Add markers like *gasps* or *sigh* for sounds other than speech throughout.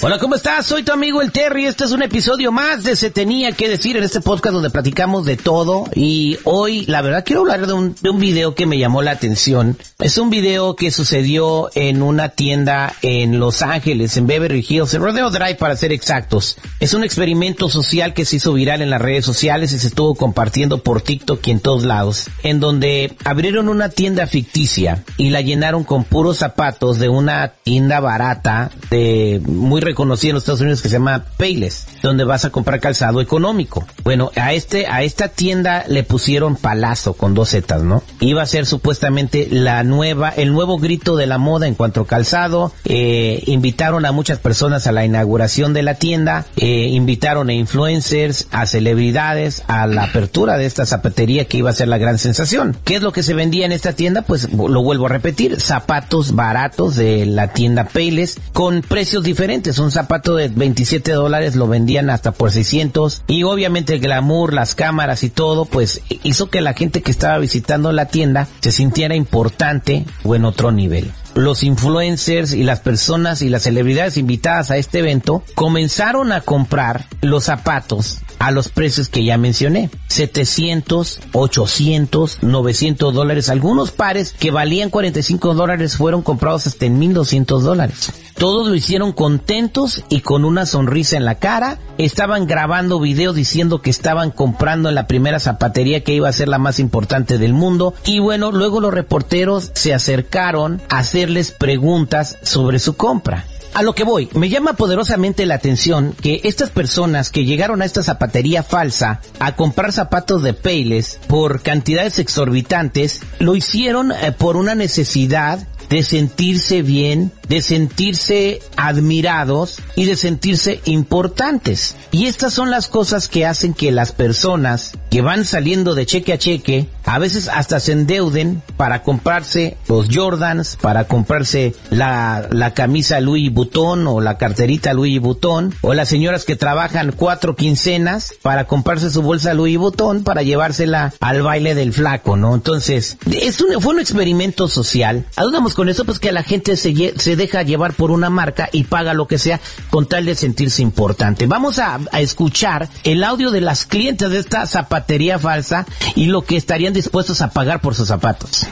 Hola, ¿cómo estás? Soy tu amigo el Terry. Este es un episodio más de Se Tenía que Decir en este podcast donde platicamos de todo. Y hoy, la verdad, quiero hablar de un, de un video que me llamó la atención. Es un video que sucedió en una tienda en Los Ángeles, en Beverly Hills, en Rodeo Drive para ser exactos. Es un experimento social que se hizo viral en las redes sociales y se estuvo compartiendo por TikTok y en todos lados. En donde abrieron una tienda ficticia y la llenaron con puros zapatos de una tienda barata de muy reconocida en los Estados Unidos que se llama Payless, donde vas a comprar calzado económico. Bueno, a este, a esta tienda le pusieron palazo con dos zetas, ¿no? Iba a ser supuestamente la nueva, el nuevo grito de la moda en cuanto a calzado. Eh, invitaron a muchas personas a la inauguración de la tienda, eh, invitaron a influencers, a celebridades, a la apertura de esta zapatería que iba a ser la gran sensación. ¿Qué es lo que se vendía en esta tienda? Pues lo vuelvo a repetir, zapatos baratos de la tienda Payless con precios diferentes un zapato de 27 dólares lo vendían hasta por 600 y obviamente el glamour, las cámaras y todo, pues hizo que la gente que estaba visitando la tienda se sintiera importante o en otro nivel. Los influencers y las personas y las celebridades invitadas a este evento comenzaron a comprar los zapatos a los precios que ya mencioné. 700, 800, 900 dólares. Algunos pares que valían 45 dólares fueron comprados hasta en 1200 dólares. Todos lo hicieron contentos y con una sonrisa en la cara. Estaban grabando videos diciendo que estaban comprando en la primera zapatería que iba a ser la más importante del mundo. Y bueno, luego los reporteros se acercaron a hacerles preguntas sobre su compra. A lo que voy, me llama poderosamente la atención que estas personas que llegaron a esta zapatería falsa a comprar zapatos de Payless por cantidades exorbitantes, lo hicieron eh, por una necesidad de sentirse bien, de sentirse admirados y de sentirse importantes. Y estas son las cosas que hacen que las personas que van saliendo de cheque a cheque, a veces hasta se endeuden para comprarse los Jordans, para comprarse la, la camisa Louis Vuitton o la carterita Louis Vuitton, o las señoras que trabajan cuatro quincenas para comprarse su bolsa Louis Vuitton para llevársela al baile del flaco, ¿no? Entonces, es un, fue un experimento social. ¿A dónde vamos con eso? Pues que la gente se, se deja llevar por una marca y paga lo que sea con tal de sentirse importante. Vamos a, a escuchar el audio de las clientes de esta zapatería falsa y lo que estarían dispuestos a pagar por sus zapatos.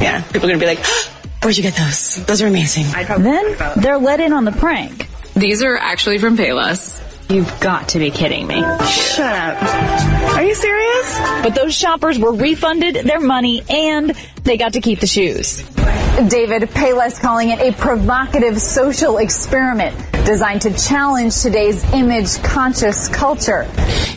Yeah, people are gonna be like, *gasps* where'd you get those? Those are amazing. Then they're let in on the prank. These are actually from Payless. You've got to be kidding me. Shut up. Are you serious? But those shoppers were refunded their money and they got to keep the shoes. David Payless calling it a provocative social experiment designed to challenge today's image conscious culture.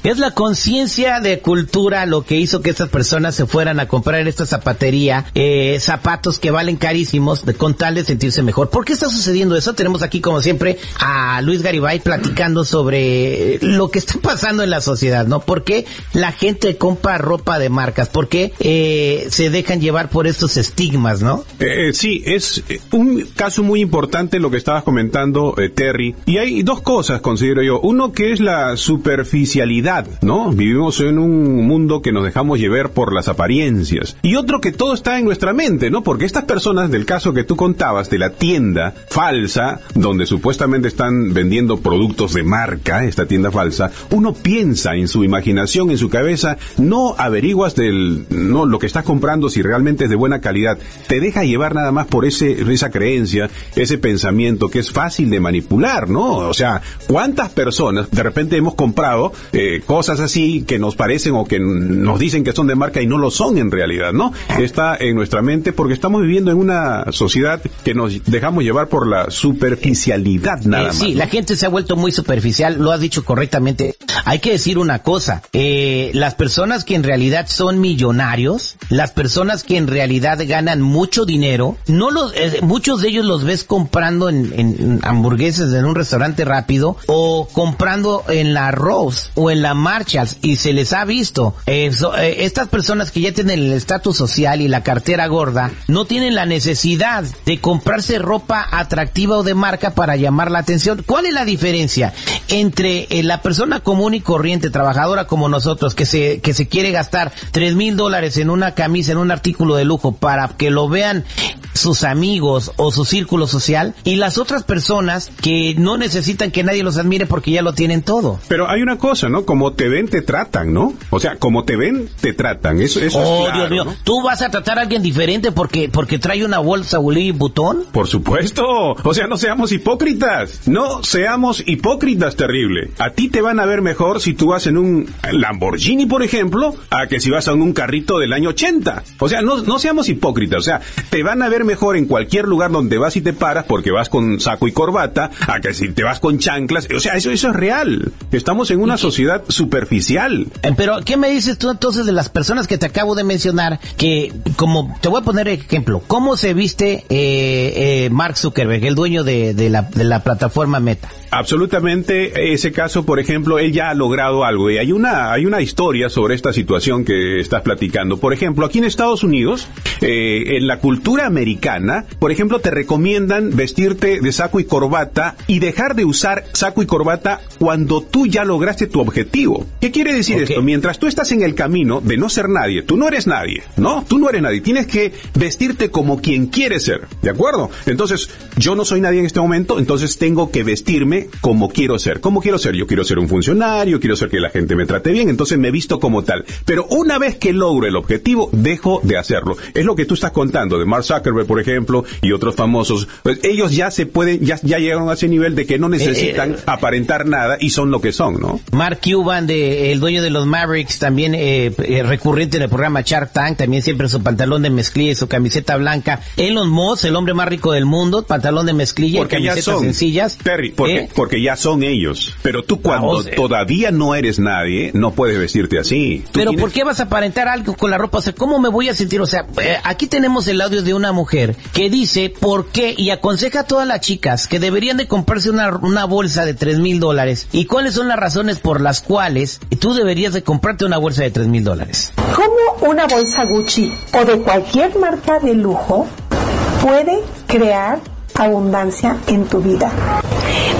Es la conciencia de cultura lo que hizo que estas personas se fueran a comprar esta zapatería eh, zapatos que valen carísimos de, con tal de sentirse mejor. ¿Por qué está sucediendo eso? Tenemos aquí como siempre a Luis Garibay platicando sobre lo que está *laughs* pasando en la sociedad, ¿no? ¿Por qué la gente compra ropa de marcas? ¿Por qué eh, se dejan llevar por estos estigmas, no? Eh, sí, es un caso muy importante lo que estabas comentando, eh, Terry. Y hay dos cosas, considero yo. Uno que es la superficialidad, ¿no? Vivimos en un mundo que nos dejamos llevar por las apariencias. Y otro que todo está en nuestra mente, ¿no? Porque estas personas del caso que tú contabas, de la tienda falsa, donde supuestamente están vendiendo productos de marca, esta tienda falsa, uno piensa en su imaginación, en su cabeza, no averiguas del, no, lo que estás comprando si realmente es de buena calidad. Te deja llevar nada más por ese, esa creencia, ese pensamiento que es fácil de manipular, ¿no? O sea, ¿cuántas personas de repente hemos comprado eh, cosas así que nos parecen o que nos dicen que son de marca y no lo son en realidad, ¿no? Está en nuestra mente porque estamos viviendo en una sociedad que nos dejamos llevar por la superficialidad nada Eh, más. sí, ¿no? la gente se ha vuelto muy superficial, lo has dicho correctamente. Hay que decir una cosa, eh, las personas que en realidad son millonarios, las personas que en realidad ganan mucho dinero. No los, eh, muchos de ellos los ves comprando en, en hamburguesas en un restaurante rápido o comprando en la Rose o en la Marshalls y se les ha visto. Eh, estas personas que ya tienen el estatus social y la cartera gorda no tienen la necesidad de comprarse ropa atractiva o de marca para llamar la atención. ¿Cuál es la diferencia entre eh, la persona común y corriente, trabajadora como nosotros, que se, que se quiere gastar tres mil dólares en una camisa, en un artículo de lujo para que lo vean sus amigos o su círculo social y las otras personas que no necesitan que nadie los admire porque ya lo tienen todo? Pero hay una cosa, ¿no? Como te ven, te tratan, ¿no? O sea, como te ven, te tratan. Eso, eso oh, es claro, Dios mío, ¿no? ¿tú vas a tratar a alguien diferente porque, porque trae una bolsa Louis Vuitton? Por supuesto. O sea, no seamos hipócritas. No seamos hipócritas, terrible. A ti te van a ver mejor si tú vas en un Lamborghini, por ejemplo, a que si vas en un carrito del año 80. O sea, no, no seamos hipócritas. O sea, te van a ver mejor en cualquier lugar donde vas y te paras porque vas con saco y corbata, a que si te vas con chanclas. O sea, eso, eso es real. Estamos en una sociedad superficial. Eh, Pero, ¿qué me dices tú entonces de las personas que te acabo de mencionar? Que, como, te voy a poner ejemplo, ¿cómo se viste eh, eh, Mark Zuckerberg, el dueño de, de la, de la plataforma Meta? Absolutamente, ese caso, por ejemplo, él ya ha logrado algo y hay una hay una historia sobre esta situación que estás platicando. Por ejemplo, aquí en Estados Unidos, eh, en la cultura americana, por ejemplo, te recomiendan vestirte de saco y corbata y dejar de usar saco y corbata cuando tú ya lograste tu objetivo. ¿Qué quiere decir esto? Mientras tú estás en el camino de no ser nadie, tú no eres nadie, ¿no? Tú no eres nadie. Tienes que vestirte como quien quieres ser, ¿de acuerdo? Entonces, yo no soy nadie en este momento, entonces tengo que vestirme como quiero ser. ¿Cómo quiero ser? Yo quiero ser un funcionario, quiero ser que la gente me trate bien, entonces me visto como tal. Pero una vez que logro el objetivo, dejo de hacerlo. Es lo que tú estás contando de Mark Zuckerberg, por ejemplo, y otros famosos. Pues ellos ya se pueden, ya, ya llegaron a ese nivel de que no necesitan aparentar nada y son lo que son, ¿no? Mark Cuban, de, el dueño de los Mavericks, también eh, eh, recurrente en el programa Shark Tank, también siempre su pantalón de mezclilla y su camiseta blanca. Elon Musk, el hombre más rico del mundo, pantalón de mezclilla y Porque ya camisetas son. sencillas. Terry, porque, ¿Eh? Porque ya son ellos. Pero tú cuando sea- todavía no eres nadie, no puedes vestirte así. Tú Pero tienes- ¿por qué vas a aparentar algo con la ropa? O sea, ¿cómo me voy a sentir? O sea, eh, aquí tenemos el audio de una mujer que dice por qué y aconseja a todas las chicas que deberían de comprarse una, una bolsa de tres mil dólares y cuáles son las razones por las cuales tú deberías de comprarte una bolsa de tres mil dólares. ¿Cómo una bolsa Gucci o de cualquier marca de lujo puede crear abundancia en tu vida?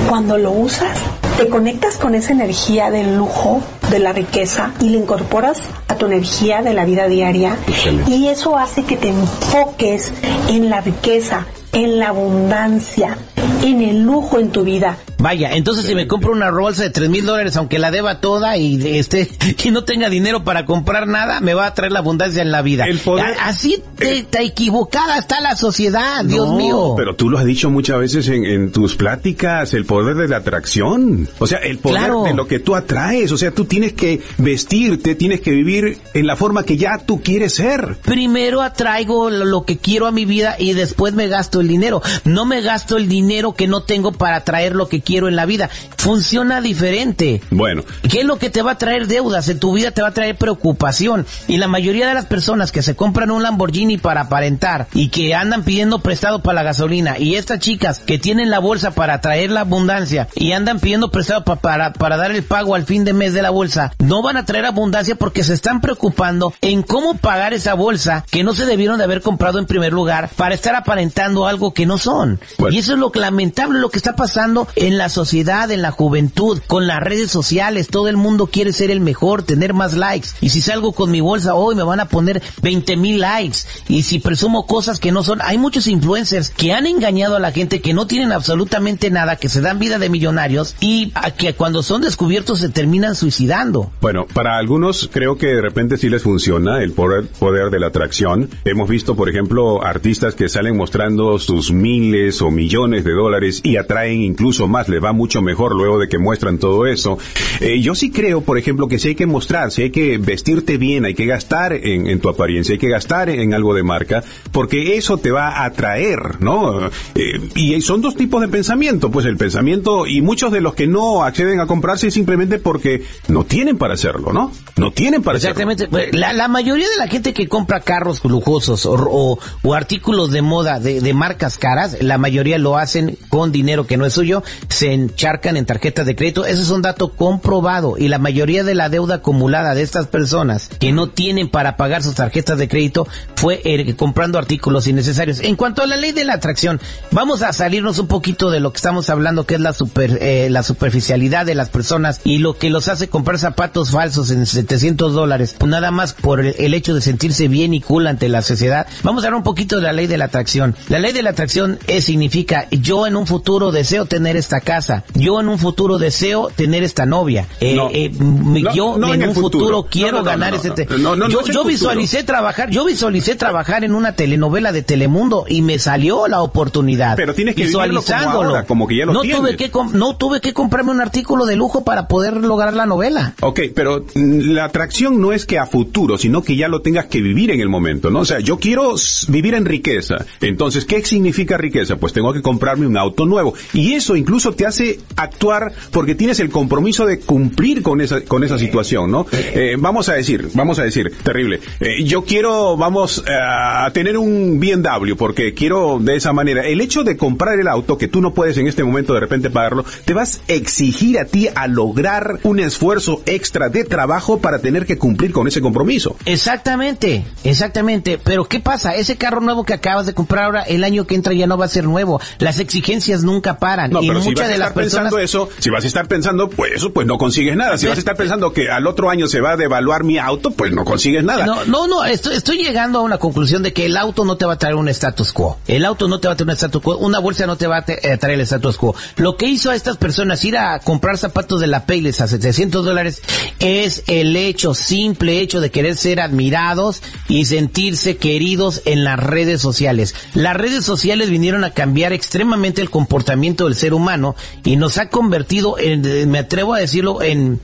Cuando lo usas, te conectas con esa energía del lujo, de la riqueza y la incorporas a tu energía de la vida diaria Excelente. y eso hace que te enfoques en la riqueza, en la abundancia, en el lujo en tu vida. Vaya, entonces si me compro una bolsa de tres mil dólares, aunque la deba toda y de este *laughs* y no tenga dinero para comprar nada, me va a traer la abundancia en la vida. El poder- Así te, te equivocada está la sociedad, Dios No, mío. Pero tú lo has dicho muchas veces en, en tus pláticas, el poder de la atracción. O sea, el poder Claro. de lo que tú atraes. O sea, tú tienes que vestirte, tienes que vivir en la forma que ya tú quieres ser. Primero atraigo lo, lo que quiero a mi vida y después me gasto el dinero. No me gasto el dinero que no tengo para atraer lo que quiero en la vida. Funciona diferente. Bueno, ¿Qué es lo que te va a traer deudas? En tu vida te va a traer preocupación. Y la mayoría de las personas que se compran un Lamborghini para aparentar y que andan pidiendo prestado para la gasolina y estas chicas que tienen la bolsa para traer la abundancia y andan pidiendo prestado pa- para, para dar el pago al fin de mes de la bolsa, no van a traer abundancia porque se están preocupando en cómo pagar esa bolsa que no se debieron de haber comprado en primer lugar para estar aparentando algo que no son. Bueno. Y eso es lo que lamentable, lo que está pasando en la sociedad, en la juventud, con las redes sociales. Todo el mundo quiere ser el mejor, tener más likes. Y si salgo con mi bolsa hoy me van a poner 20 mil likes. Y si presumo cosas que no son, hay muchos influencers que han engañado a la gente que no tienen absolutamente nada, que se dan vida de millonarios y a que cuando son descubiertos se terminan suicidando. Bueno, para algunos creo que de repente sí les funciona el poder, poder de la atracción. Hemos visto, por ejemplo, artistas que salen mostrando sus miles o millones de dólares y atraen incluso más le va mucho mejor luego de que muestran todo eso. Eh, yo sí creo, por ejemplo, que si hay que mostrar, si hay que vestirte bien, hay que gastar en, tu apariencia, hay que gastar en, algo de marca, porque eso te va a atraer, ¿no? Eh, y son dos tipos de pensamiento, pues el pensamiento, y muchos de los que no acceden a comprarse simplemente porque no tienen para hacerlo, ¿no? No tienen para Exactamente. Pues, la, la, mayoría de la gente que compra carros lujosos o, o, artículos de moda de, de, marcas caras, la mayoría lo hacen con dinero que no es suyo, se encharcan en tarjetas de crédito. Ese es un dato comprobado y la mayoría de la deuda acumulada de estas personas que no tienen para pagar sus tarjetas de crédito fue eh, comprando artículos innecesarios. En cuanto a la ley de la atracción, vamos a salirnos un poquito de lo que estamos hablando, que es la super, eh, la superficialidad de las personas y lo que los hace comprar zapatos falsos en 700 dólares, pues nada más por el hecho de sentirse bien y cool ante la sociedad. Vamos a hablar un poquito de la ley de la atracción. La ley de la atracción es, significa yo en un futuro deseo tener esta casa, yo en un futuro deseo tener esta novia, eh, eh, yo en, un futuro, quiero ganar ese. yo, yo visualicé trabajar, yo visualicé trabajar en una telenovela de Telemundo y me salió la oportunidad. Pero tienes que visualizándolo, como, que ya lo no tuve que no tuve que comprarme un artículo de lujo para poder lograr la novela. Ok, pero mm, la atracción no es que a futuro, sino que ya lo tengas que vivir en el momento, ¿no? O sea, yo quiero vivir en riqueza. Entonces, ¿qué significa riqueza? Pues tengo que comprarme un auto nuevo. Y eso incluso te hace actuar porque tienes el compromiso de cumplir con esa, con esa situación, ¿no? Eh, vamos a decir, vamos a decir, terrible. Eh, yo quiero, vamos eh, a tener un BMW porque quiero de esa manera. El hecho de comprar el auto que tú no puedes en este momento de repente pagarlo, te vas a exigir a ti a lograr un esfuerzo extra de trabajo para tener que cumplir con ese compromiso. Exactamente, exactamente. Pero ¿qué pasa? Ese carro nuevo que acabas de comprar ahora, el año que entra ya no va a ser nuevo. Las exigencias nunca paran. No, y pero si vas a estar pensando eso, si vas a estar pensando, pues eso, pues no consigues nada. Si vas a estar pensando que al otro año se va a devaluar mi auto, pues no consigues nada. No, no, no, estoy, estoy llegando a una conclusión de que el auto no te va a traer un status quo. El auto no te va a traer un status quo. Una bolsa no te va a eh, traer el status quo. Lo que hizo a estas personas ir a comprar zapatos de la Payless a 700 dólares es el hecho, simple hecho de querer ser admirados y sentirse queridos en las redes sociales. Las redes sociales vinieron a cambiar extremadamente el comportamiento del ser humano y nos ha convertido en, me atrevo a decirlo, en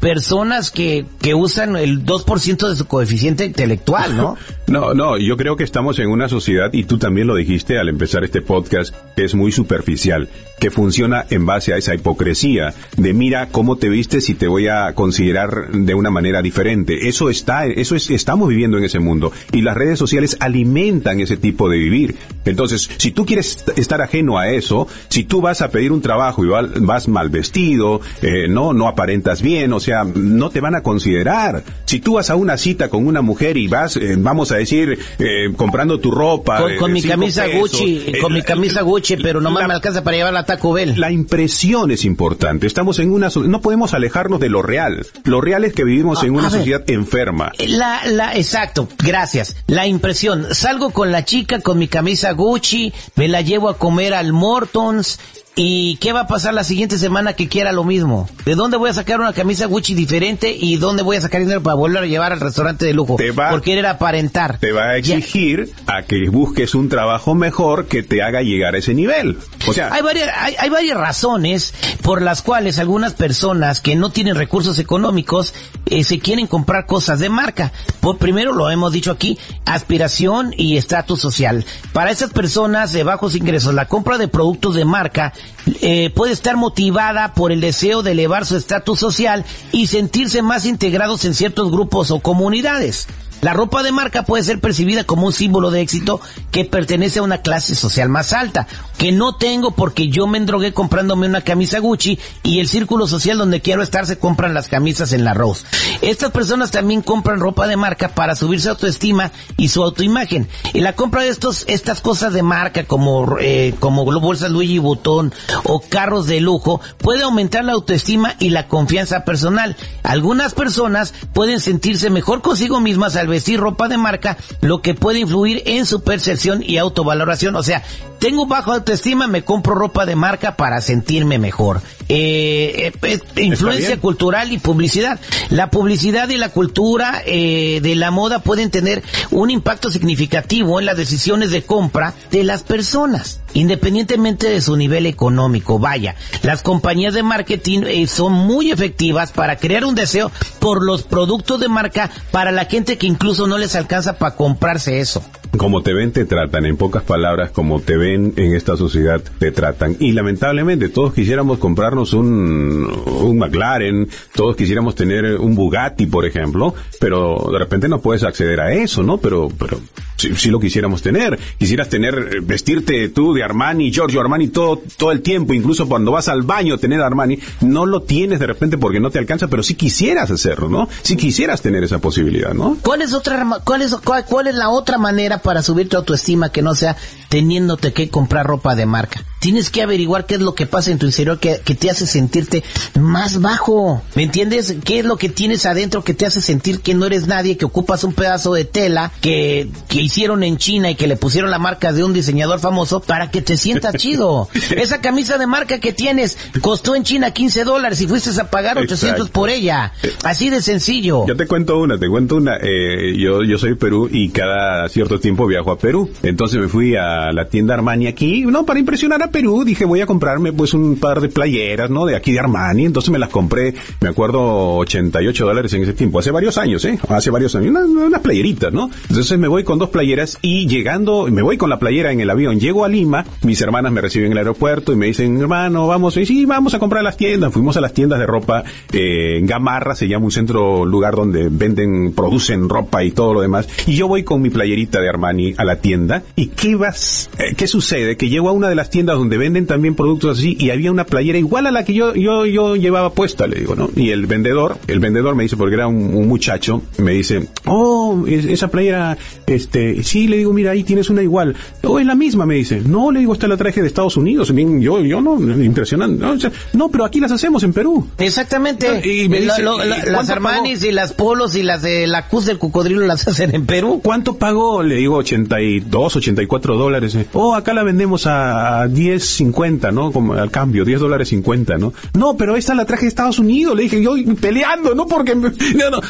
personas que, que usan el 2% de su coeficiente intelectual, ¿no? *laughs* No, no, yo creo que estamos en una sociedad, y tú también lo dijiste al empezar este podcast, que es muy superficial, que funciona en base a esa hipocresía de mira cómo te vistes y te voy a considerar de una manera diferente. Eso está, eso es, estamos viviendo en ese mundo. Y las redes sociales alimentan ese tipo de vivir. Entonces, si tú quieres estar ajeno a eso, si tú vas a pedir un trabajo y vas mal vestido, eh, no, no aparentas bien, o sea, no te van a considerar. Si tú vas a una cita con una mujer y vas, eh, vamos a decir, eh, comprando tu ropa. Con, mi camisa Gucci, con mi camisa Gucci, pero no me alcanza para llevar la Taco Bell. La impresión es importante. Estamos en una, no podemos alejarnos de lo real. Lo real es que vivimos en una sociedad enferma. La, la, exacto, gracias. La impresión. Salgo con la chica con mi camisa Gucci, me la llevo a comer al Mortons, ¿Y qué va a pasar la siguiente semana que quiera lo mismo? ¿De dónde voy a sacar una camisa Gucci diferente y dónde voy a sacar dinero para volver a llevar al restaurante de lujo? Te va, por querer aparentar. Te va a exigir a que busques un trabajo mejor que te haga llegar a ese nivel. O sea, hay varias, hay, varias razones por las cuales algunas personas que no tienen recursos económicos eh, se quieren comprar cosas de marca. Por primero lo hemos dicho aquí, aspiración y estatus social. Para esas personas de bajos ingresos, la compra de productos de marca eh, puede estar motivada por el deseo de elevar su estatus social y sentirse más integrados en ciertos grupos o comunidades. La ropa de marca puede ser percibida como un símbolo de éxito que pertenece a una clase social más alta, que no tengo porque yo me endrogué comprándome una camisa Gucci y el círculo social donde quiero estar se compran las camisas en la Rose. Estas personas también compran ropa de marca para subir su autoestima y su autoimagen. Y la compra de estos, estas cosas de marca como, eh, como bolsas Louis Vuitton o carros de lujo puede aumentar la autoestima y la confianza personal. Algunas personas pueden sentirse mejor consigo mismas al vestir ropa de marca, lo que puede influir en su percepción y autovaloración. O sea, tengo bajo autoestima, me compro ropa de marca para sentirme mejor. Eh, eh, eh, influencia cultural y publicidad. La publicidad y la cultura eh, de la moda pueden tener un impacto significativo en las decisiones de compra de las personas, independientemente de su nivel económico. Vaya, las compañías de marketing son muy efectivas para crear un deseo por los productos de marca para la gente que incluso no les alcanza para comprarse eso. Como te ven, te tratan. En pocas palabras, como te ven en esta sociedad, te tratan. Y lamentablemente, todos quisiéramos comprarnos un, un McLaren, todos quisiéramos tener un Bugatti, por ejemplo, pero de repente no puedes acceder a eso, ¿no? Pero, pero si, lo quisiéramos tener. Quisieras tener, eh, vestirte tú de Armani, Giorgio Armani todo, todo el tiempo, incluso cuando vas al baño tener Armani, no lo tienes de repente porque no te alcanza, pero si quisieras hacerlo, ¿no? Si quisieras tener esa posibilidad, ¿no? ¿Cuál es otra, cuál es, cuál, cuál es la otra manera para subir tu autoestima que no sea teniéndote que comprar ropa de marca? Tienes que averiguar qué es lo que pasa en tu interior que, que te hace sentirte más bajo. ¿Me entiendes? ¿Qué es lo que tienes adentro que te hace sentir que no eres nadie, que ocupas un pedazo de tela que, que hicieron en China y que le pusieron la marca de un diseñador famoso para que te sientas chido? *laughs* Esa camisa de marca que tienes costó en China 15 dólares y fuiste a pagar 800 Exacto. por ella. Así de sencillo. Yo te cuento una, te cuento una. Eh, yo, yo soy de Perú y cada cierto tiempo viajo a Perú. Entonces me fui a la tienda Armani aquí, no, para impresionar a Perú. Dije, voy a comprarme pues un par de playeras, ¿no? De aquí de Armani. Entonces me las compré, me acuerdo, 88 dólares en ese tiempo. Hace varios años, ¿eh? Hace varios años. Unas, unas playeritas, ¿no? Entonces me voy con dos playeras y llegando, me voy con la playera en el avión. Llego a Lima, mis hermanas me reciben en el aeropuerto y me dicen, hermano, vamos, y sí, vamos a comprar las tiendas. Fuimos a las tiendas de ropa, eh, en Gamarra se llama un centro, lugar donde venden, producen ropa y todo lo demás. Y yo voy con mi playerita de Armani a la tienda. ¿Y qué vas, eh, qué sucede? Que llego a una de las tiendas donde venden también productos así y había una playera igual a la que yo, yo, yo llevaba puesta, le digo, ¿no? Y el vendedor, el vendedor me dice, porque era un, un muchacho, me dice, oh, es- esa playera, este, sí, le digo, mira, ahí tienes una igual. Oh, es la misma, me dice. No, le digo, esta la traje de Estados Unidos. Bien, yo, yo no, impresionante. No, O sea, no, pero aquí las hacemos en Perú. Exactamente. Y me dice, Lo- lo- ¿y la- cuánto las pagó? Armanis y las Polos y las de la Cus del Cocodrilo las *laughs* hacen en Perú. ¿Cuánto pagó? Le digo 82, 84 dólares. eh. Oh, acá la vendemos a, a 10.50, ¿no? Como al cambio, 10 dólares 50, ¿no? No, pero esta la traje de Estados Unidos. Le dije yo peleando, ¿no? Porque me, *laughs* no, no,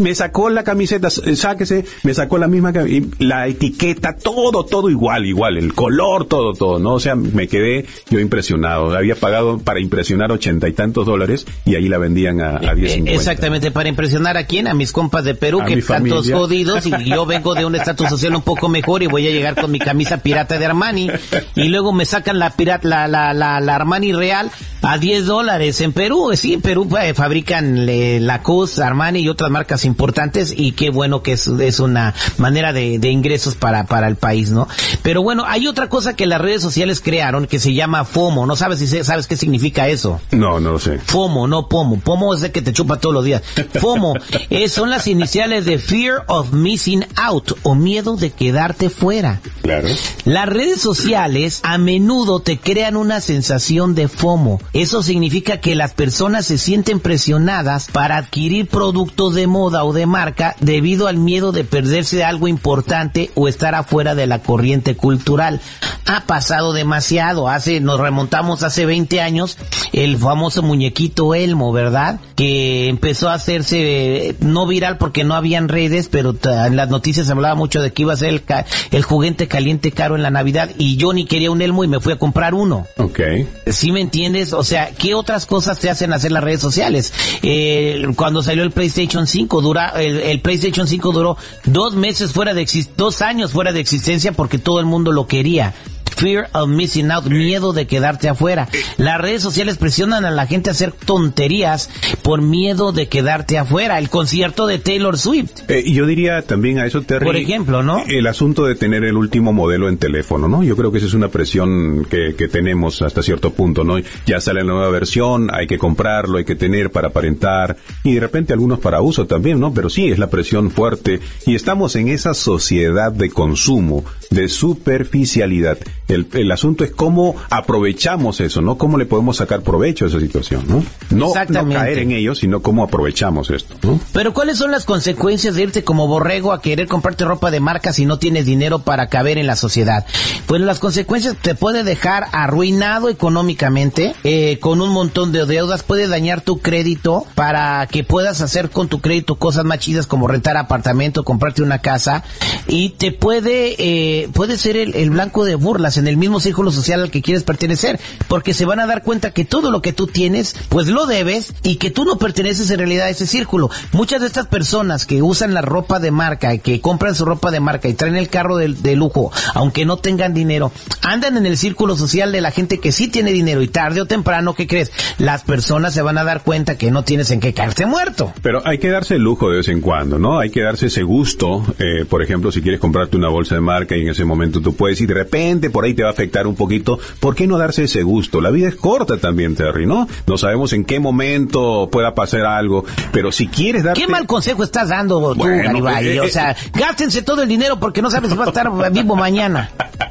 me sacó la camiseta, s- sáquese, me sacó la misma la etiqueta, todo, todo igual, igual, el color, todo, todo, ¿no? O sea, me quedé yo impresionado. Había pagado para impresionar ochenta y tantos dólares y ahí la vendían a, a 10.50. Eh, Exactamente, para impresionar a quién, a mis compas de Perú, A que están todos jodidos, y yo vengo de un estatus social un poco mejor y voy a llegar con mi camisa pirata de Armani, y luego me sacan la pirata, la, la, la, la Armani real a 10 dólares en Perú. Sí, en Perú eh, fabrican eh, la CUS, Armani y otras marcas importantes, y qué bueno que es, es una manera de, de ingresos para, para el país, ¿no? Pero bueno, hay otra cosa que las redes sociales crearon que se llama FOMO. ¿No sabes si sabes qué significa eso? No, no lo sé. FOMO, no POMO. POMO es el que te chupa todos los días. FOMO *laughs* eh, son las iniciales de Fear of Missing Out o miedo de quedarte fuera. Claro. Las redes sociales a menudo te crean una sensación de FOMO. Eso significa que las personas se sienten presionadas para adquirir productos de moda o de marca debido al miedo de perderse de algo importante o estar afuera de la corriente cultural. Ha pasado demasiado. Hace, nos remontamos hace 20 años, el famoso muñequito Elmo, ¿verdad? Que empezó a hacerse eh, no viral porque no habían redes, pero en las noticias se hablaba mucho de que iba a ser el, ca- el juguete caliente caro en la Navidad y yo ni quería un Elmo y me fui a comprar uno. Ok. ¿Sí me entiendes? O sea, ¿qué otras cosas te hacen hacer las redes sociales? Eh, cuando salió el PlayStation 5, dura, el, el PlayStation 5 duró dos meses fuera de dos años fuera de existencia porque todo el mundo lo quería. Fear of missing out, miedo de quedarte afuera. Las redes sociales presionan a la gente a hacer tonterías por miedo de quedarte afuera. El concierto de Taylor Swift. Eh, yo diría también a eso, Terry. Por ejemplo, ¿no? El asunto de tener el último modelo en teléfono, ¿no? Yo creo que esa es una presión que, que tenemos hasta cierto punto, ¿no? Ya sale la nueva versión, hay que comprarlo, hay que tener para aparentar, y de repente algunos para uso también, ¿no? Pero sí, es la presión fuerte, y estamos en esa sociedad de consumo, de superficialidad. El, el asunto es cómo aprovechamos eso, ¿no? Cómo le podemos sacar provecho a esa situación, ¿no? No, no caer en ello, sino cómo aprovechamos esto, ¿no? Pero ¿cuáles son las consecuencias de irte como borrego a querer comprarte ropa de marca si no tienes dinero para caber en la sociedad? Pues las consecuencias te puede dejar arruinado económicamente, eh, con un montón de deudas, puede dañar tu crédito para que puedas hacer con tu crédito cosas más chidas como rentar apartamento, comprarte una casa y te puede, eh, puede ser el, blanco de burlas en el mismo círculo social al que quieres pertenecer, porque se van a dar cuenta que todo lo que tú tienes, pues lo debes y que tú no perteneces en realidad a ese círculo. Muchas de estas personas que usan la ropa de marca, y que compran su ropa de marca y traen el carro de, de lujo, aunque no tengan dinero, andan en el círculo social de la gente que sí tiene dinero y tarde o temprano, ¿qué crees? Las personas se van a dar cuenta que no tienes en qué caerte muerto. Pero hay que darse el lujo de vez en cuando, ¿no? Hay que darse ese gusto, eh, por ejemplo, si quieres comprarte una bolsa de marca y en ese momento tú puedes y de repente por ahí te va a afectar un poquito, ¿por qué no darse ese gusto? La vida es corta también, Terry, ¿no? No sabemos en qué momento pueda pasar algo, pero si quieres darte... ¿Qué mal consejo estás dando tú, Bueno, Garibay? eh, o eh, sea, gástense todo el dinero porque no sabes si va a estar vivo mañana. *laughs*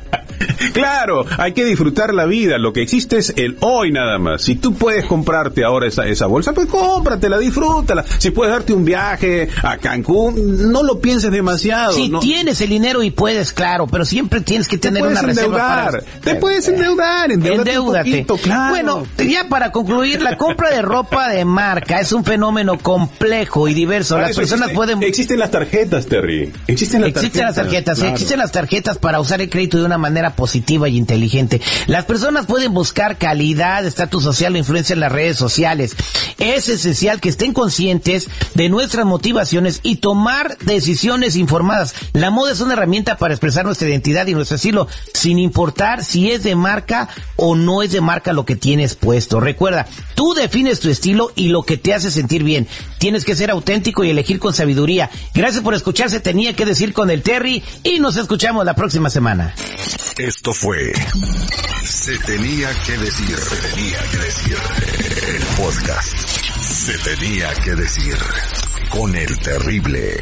Claro, hay que disfrutar la vida. Lo que existe es el hoy nada más. Si tú puedes comprarte ahora esa, esa bolsa, pues cómpratela, disfrútala. Si puedes darte un viaje a Cancún, no lo pienses demasiado. Si no- tienes el dinero y puedes, claro, pero siempre tienes que te tener una reserva endeudar. para... Te puedes endeudar, endeudate un Endeúdate. poquito, claro. Bueno, ya para concluir, la compra de ropa de marca es un fenómeno complejo y diverso. Para Las personas existe- pueden... Existen las tarjetas, Terry. Existen las Existen las tarjetas, sí, claro. existen las tarjetas para usar el crédito de una manera positiva y inteligente. Las personas pueden buscar calidad, estatus social o influencia en las redes sociales. Es esencial que estén conscientes de nuestras motivaciones y tomar decisiones informadas. La moda es una herramienta para expresar nuestra identidad y nuestro estilo, sin importar si es de marca o no es de marca lo que tienes puesto. Recuerda, tú defines tu estilo y lo que te hace sentir bien. Tienes que ser auténtico y elegir con sabiduría. Gracias por escucharse, tenía que decir con el Terry y nos escuchamos la próxima semana. Esto fue Se tenía que decir, se tenía que decir el podcast. Se tenía que decir con el terrible.